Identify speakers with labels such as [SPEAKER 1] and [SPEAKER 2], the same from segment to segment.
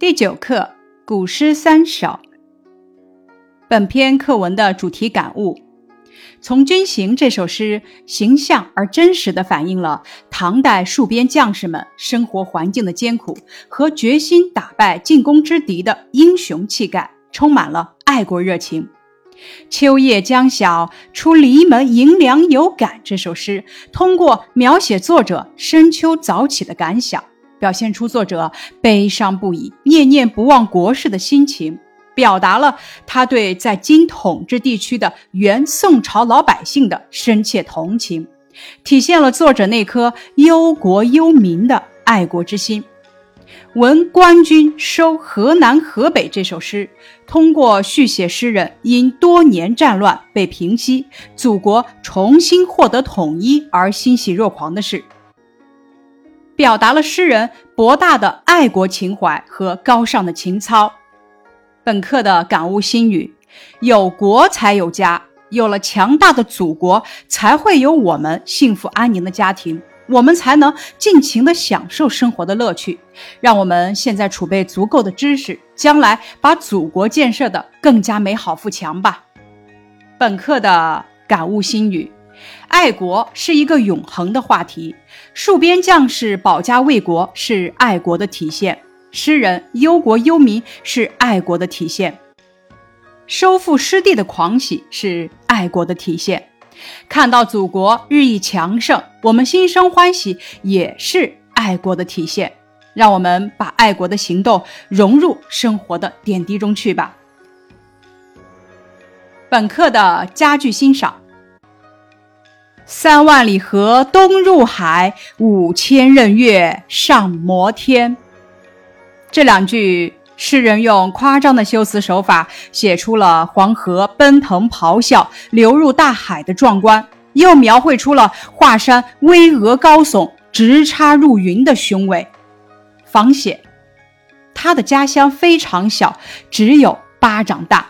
[SPEAKER 1] 第九课古诗三首。本篇课文的主题感悟：《从军行》这首诗，形象而真实地反映了唐代戍边将士们生活环境的艰苦和决心打败进攻之敌的英雄气概，充满了爱国热情。秋夜将晓出篱门迎凉有感这首诗，通过描写作者深秋早起的感想。表现出作者悲伤不已、念念不忘国事的心情，表达了他对在京统治地区的原宋朝老百姓的深切同情，体现了作者那颗忧国忧民的爱国之心。《闻官军收河南河北》这首诗，通过续写诗人因多年战乱被平息、祖国重新获得统一而欣喜若狂的事。表达了诗人博大的爱国情怀和高尚的情操。本课的感悟心语：有国才有家，有了强大的祖国，才会有我们幸福安宁的家庭，我们才能尽情的享受生活的乐趣。让我们现在储备足够的知识，将来把祖国建设的更加美好富强吧。本课的感悟心语。爱国是一个永恒的话题，戍边将士保家卫国是爱国的体现，诗人忧国忧民是爱国的体现，收复失地的狂喜是爱国的体现，看到祖国日益强盛，我们心生欢喜也是爱国的体现。让我们把爱国的行动融入生活的点滴中去吧。本课的佳句欣赏。三万里河东入海，五千仞岳上摩天。这两句，诗人用夸张的修辞手法，写出了黄河奔腾咆哮流入大海的壮观，又描绘出了华山巍峨高耸、直插入云的雄伟。仿写，他的家乡非常小，只有巴掌大。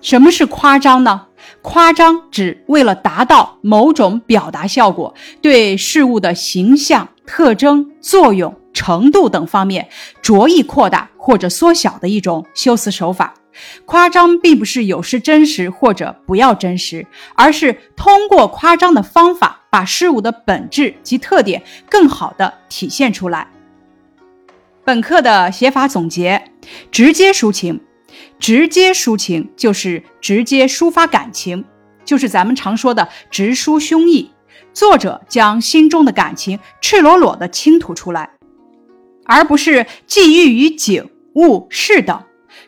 [SPEAKER 1] 什么是夸张呢？夸张指为了达到某种表达效果，对事物的形象、特征、作用、程度等方面着意扩大或者缩小的一种修辞手法。夸张并不是有失真实或者不要真实，而是通过夸张的方法，把事物的本质及特点更好的体现出来。本课的写法总结：直接抒情。直接抒情就是直接抒发感情，就是咱们常说的直抒胸臆。作者将心中的感情赤裸裸地倾吐出来，而不是寄寓于景物事等。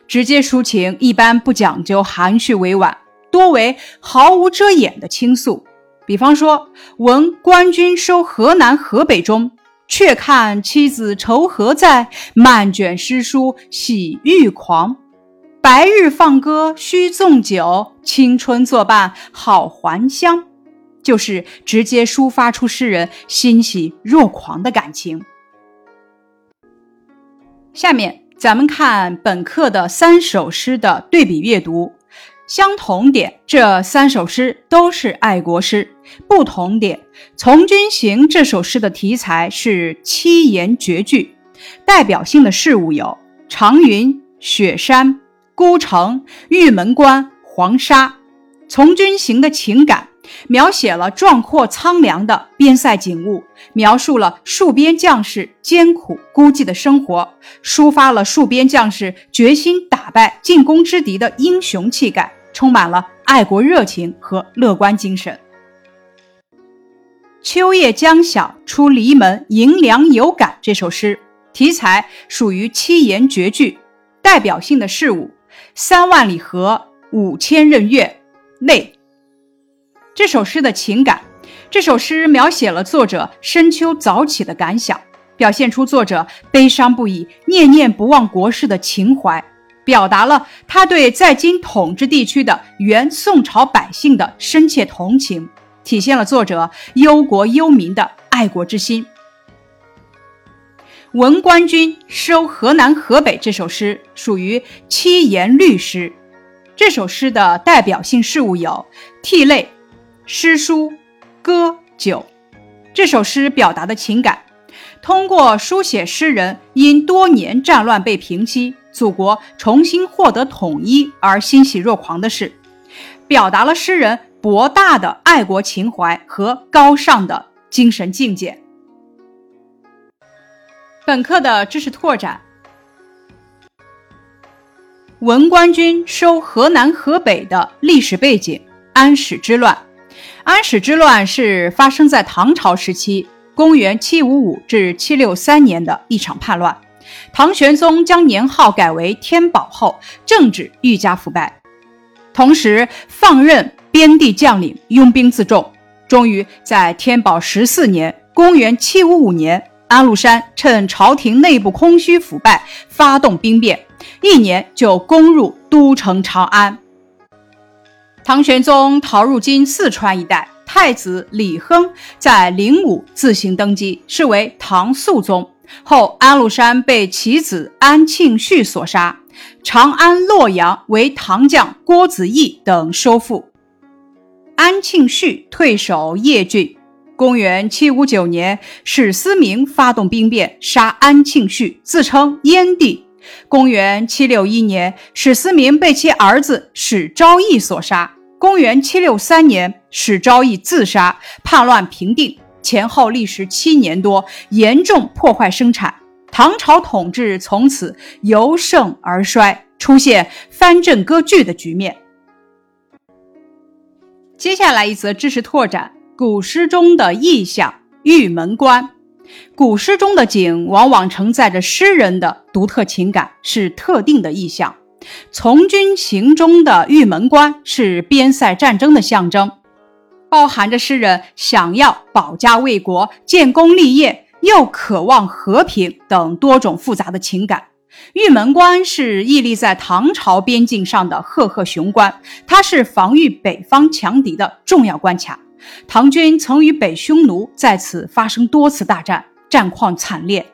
[SPEAKER 1] 直接抒情一般不讲究含蓄委婉，多为毫无遮掩的倾诉。比方说，闻官军收河南河北中，却看妻子愁何在，漫卷诗书喜欲狂。白日放歌须纵酒，青春作伴好还乡，就是直接抒发出诗人欣喜若狂的感情。下面咱们看本课的三首诗的对比阅读，相同点，这三首诗都是爱国诗；不同点，《从军行》这首诗的题材是七言绝句，代表性的事物有长云、雪山。孤城、玉门关、黄沙，从军行的情感描写了壮阔苍凉的边塞景物，描述了戍边将士艰苦孤寂的生活，抒发了戍边将士决心打败进攻之敌的英雄气概，充满了爱国热情和乐观精神。秋夜将晓出篱门迎凉有感这首诗题材属于七言绝句，代表性的事物。三万里河，五千仞岳，内。这首诗的情感，这首诗描写了作者深秋早起的感想，表现出作者悲伤不已、念念不忘国事的情怀，表达了他对在京统治地区的原宋朝百姓的深切同情，体现了作者忧国忧民的爱国之心。《闻官军收河南河北》这首诗属于七言律诗。这首诗的代表性事物有涕泪、诗书、歌、酒。这首诗表达的情感，通过书写诗人因多年战乱被平息、祖国重新获得统一而欣喜若狂的事，表达了诗人博大的爱国情怀和高尚的精神境界。本课的知识拓展：文官军收河南、河北的历史背景。安史之乱，安史之乱是发生在唐朝时期，公元七五五至七六三年的一场叛乱。唐玄宗将年号改为天宝后，政治愈加腐败，同时放任边地将领拥兵自重。终于在天宝十四年（公元七五五年），安禄山趁朝廷内部空虚腐败，发动兵变，一年就攻入都城长安。唐玄宗逃入今四川一带，太子李亨在灵武自行登基，是为唐肃宗。后安禄山被其子安庆绪所杀，长安、洛阳为唐将郭子仪等收复。安庆绪退守邺郡。公元七五九年，史思明发动兵变，杀安庆绪，自称燕帝。公元七六一年，史思明被其儿子史昭义所杀。公元七六三年，史昭义自杀，叛乱平定，前后历时七年多，严重破坏生产。唐朝统治从此由盛而衰，出现藩镇割据的局面。接下来一则知识拓展：古诗中的意象——玉门关。古诗中的景往往承载着诗人的独特情感，是特定的意象。从军行中的玉门关是边塞战争的象征，包含着诗人想要保家卫国、建功立业，又渴望和平等多种复杂的情感。玉门关是屹立在唐朝边境上的赫赫雄关，它是防御北方强敌的重要关卡。唐军曾与北匈奴在此发生多次大战，战况惨烈。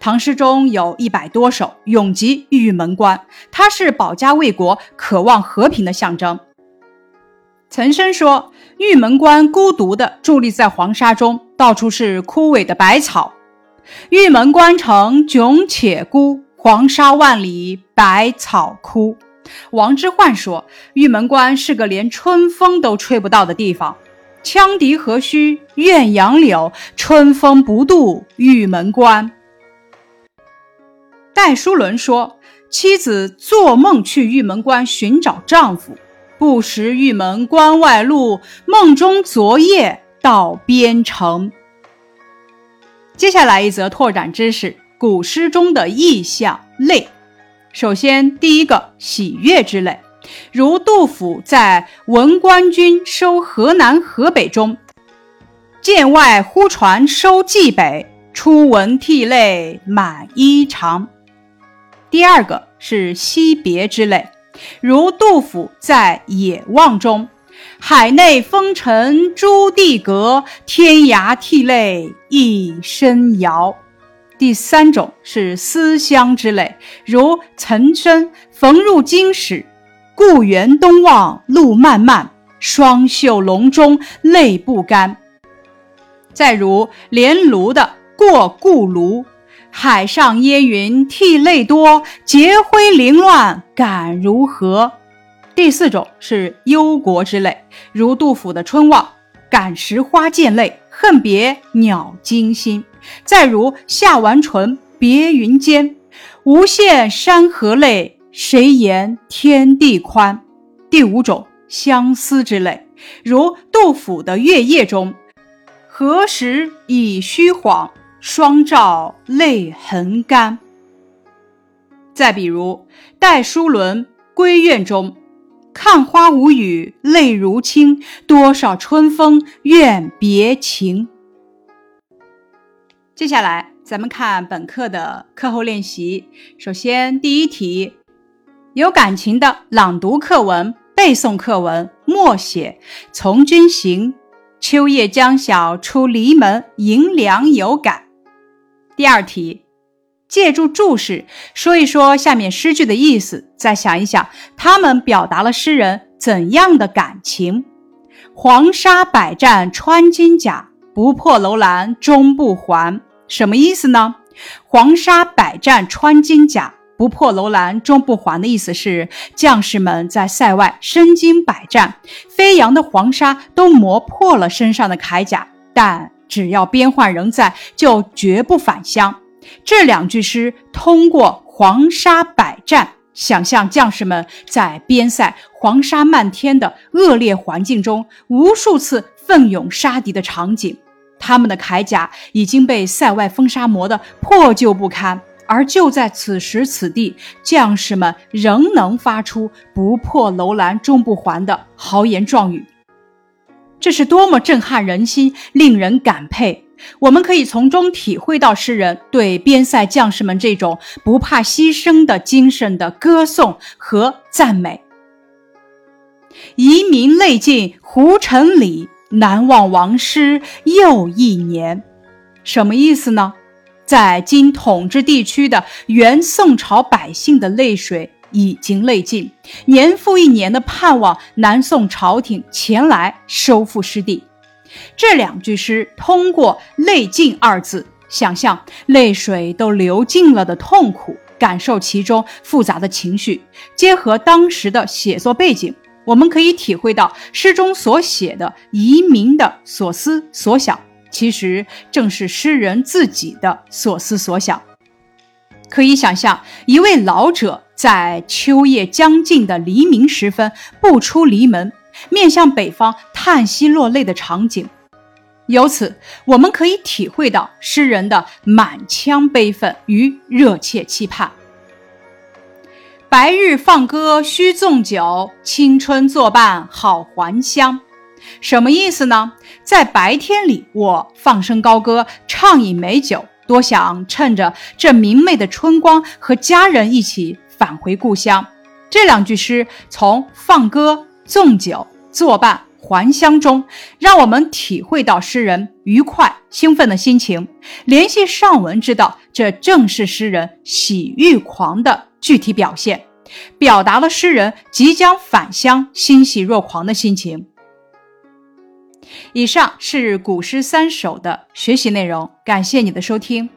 [SPEAKER 1] 唐诗中有一百多首咏及玉门关，它是保家卫国、渴望和平的象征。岑参说：“玉门关孤独地伫立在黄沙中，到处是枯萎的百草。玉门关城迥且孤，黄沙万里，百草枯。”王之涣说：“玉门关是个连春风都吹不到的地方。羌笛何须怨杨柳，春风不度玉门关。”戴叔伦说：“妻子做梦去玉门关寻找丈夫，不识玉门关外路，梦中昨夜到边城。”接下来一则拓展知识：古诗中的意象泪。首先，第一个喜悦之泪，如杜甫在《闻官军收河南河北》中：“剑外忽传收蓟北，初闻涕泪满衣裳。”第二个是惜别之泪，如杜甫在《野望》中：“海内风尘朱棣阁，天涯涕泪一身遥。”第三种是思乡之泪，如岑参“逢入京使，故园东望路漫漫，双袖龙钟泪不干。”再如连庐的《过故庐》。海上烟云涕泪多，结辉凌乱感如何？第四种是忧国之泪，如杜甫的《春望》：“感时花溅泪，恨别鸟惊心。”再如夏完淳《别云间》：“无限山河泪，谁言天地宽？”第五种相思之泪，如杜甫的《月夜》中：“何时已虚晃？”双照泪痕干。再比如戴叔伦《闺怨》中：“看花无语泪如倾，多少春风怨别情。”接下来咱们看本课的课后练习。首先，第一题，有感情的朗读课文、背诵课文，默写《从军行》：“秋夜将晓出篱门，迎凉有感。”第二题，借助注释说一说下面诗句的意思，再想一想他们表达了诗人怎样的感情。黄沙百战穿金甲，不破楼兰终不还。什么意思呢？黄沙百战穿金甲，不破楼兰终不还的意思是，将士们在塞外身经百战，飞扬的黄沙都磨破了身上的铠甲，但只要边患仍在，就绝不返乡。这两句诗通过黄沙百战，想象将士们在边塞黄沙漫天的恶劣环境中，无数次奋勇杀敌的场景。他们的铠甲已经被塞外风沙磨得破旧不堪，而就在此时此地，将士们仍能发出“不破楼兰终不还”的豪言壮语。这是多么震撼人心、令人感佩！我们可以从中体会到诗人对边塞将士们这种不怕牺牲的精神的歌颂和赞美。遗民泪尽胡尘里。难忘王师又一年，什么意思呢？在今统治地区的原宋朝百姓的泪水已经泪尽，年复一年的盼望南宋朝廷前来收复失地。这两句诗通过“泪尽”二字，想象泪水都流尽了的痛苦，感受其中复杂的情绪，结合当时的写作背景。我们可以体会到诗中所写的移民的所思所想，其实正是诗人自己的所思所想。可以想象，一位老者在秋夜将近的黎明时分不出篱门，面向北方叹息落泪的场景。由此，我们可以体会到诗人的满腔悲愤与热切期盼。白日放歌须纵酒，青春作伴好还乡。什么意思呢？在白天里，我放声高歌，畅饮美酒，多想趁着这明媚的春光，和家人一起返回故乡。这两句诗从放歌、纵酒、作伴、还乡中，让我们体会到诗人愉快、兴奋的心情。联系上文，知道这正是诗人喜欲狂的。具体表现，表达了诗人即将返乡、欣喜若狂的心情。以上是古诗三首的学习内容，感谢你的收听。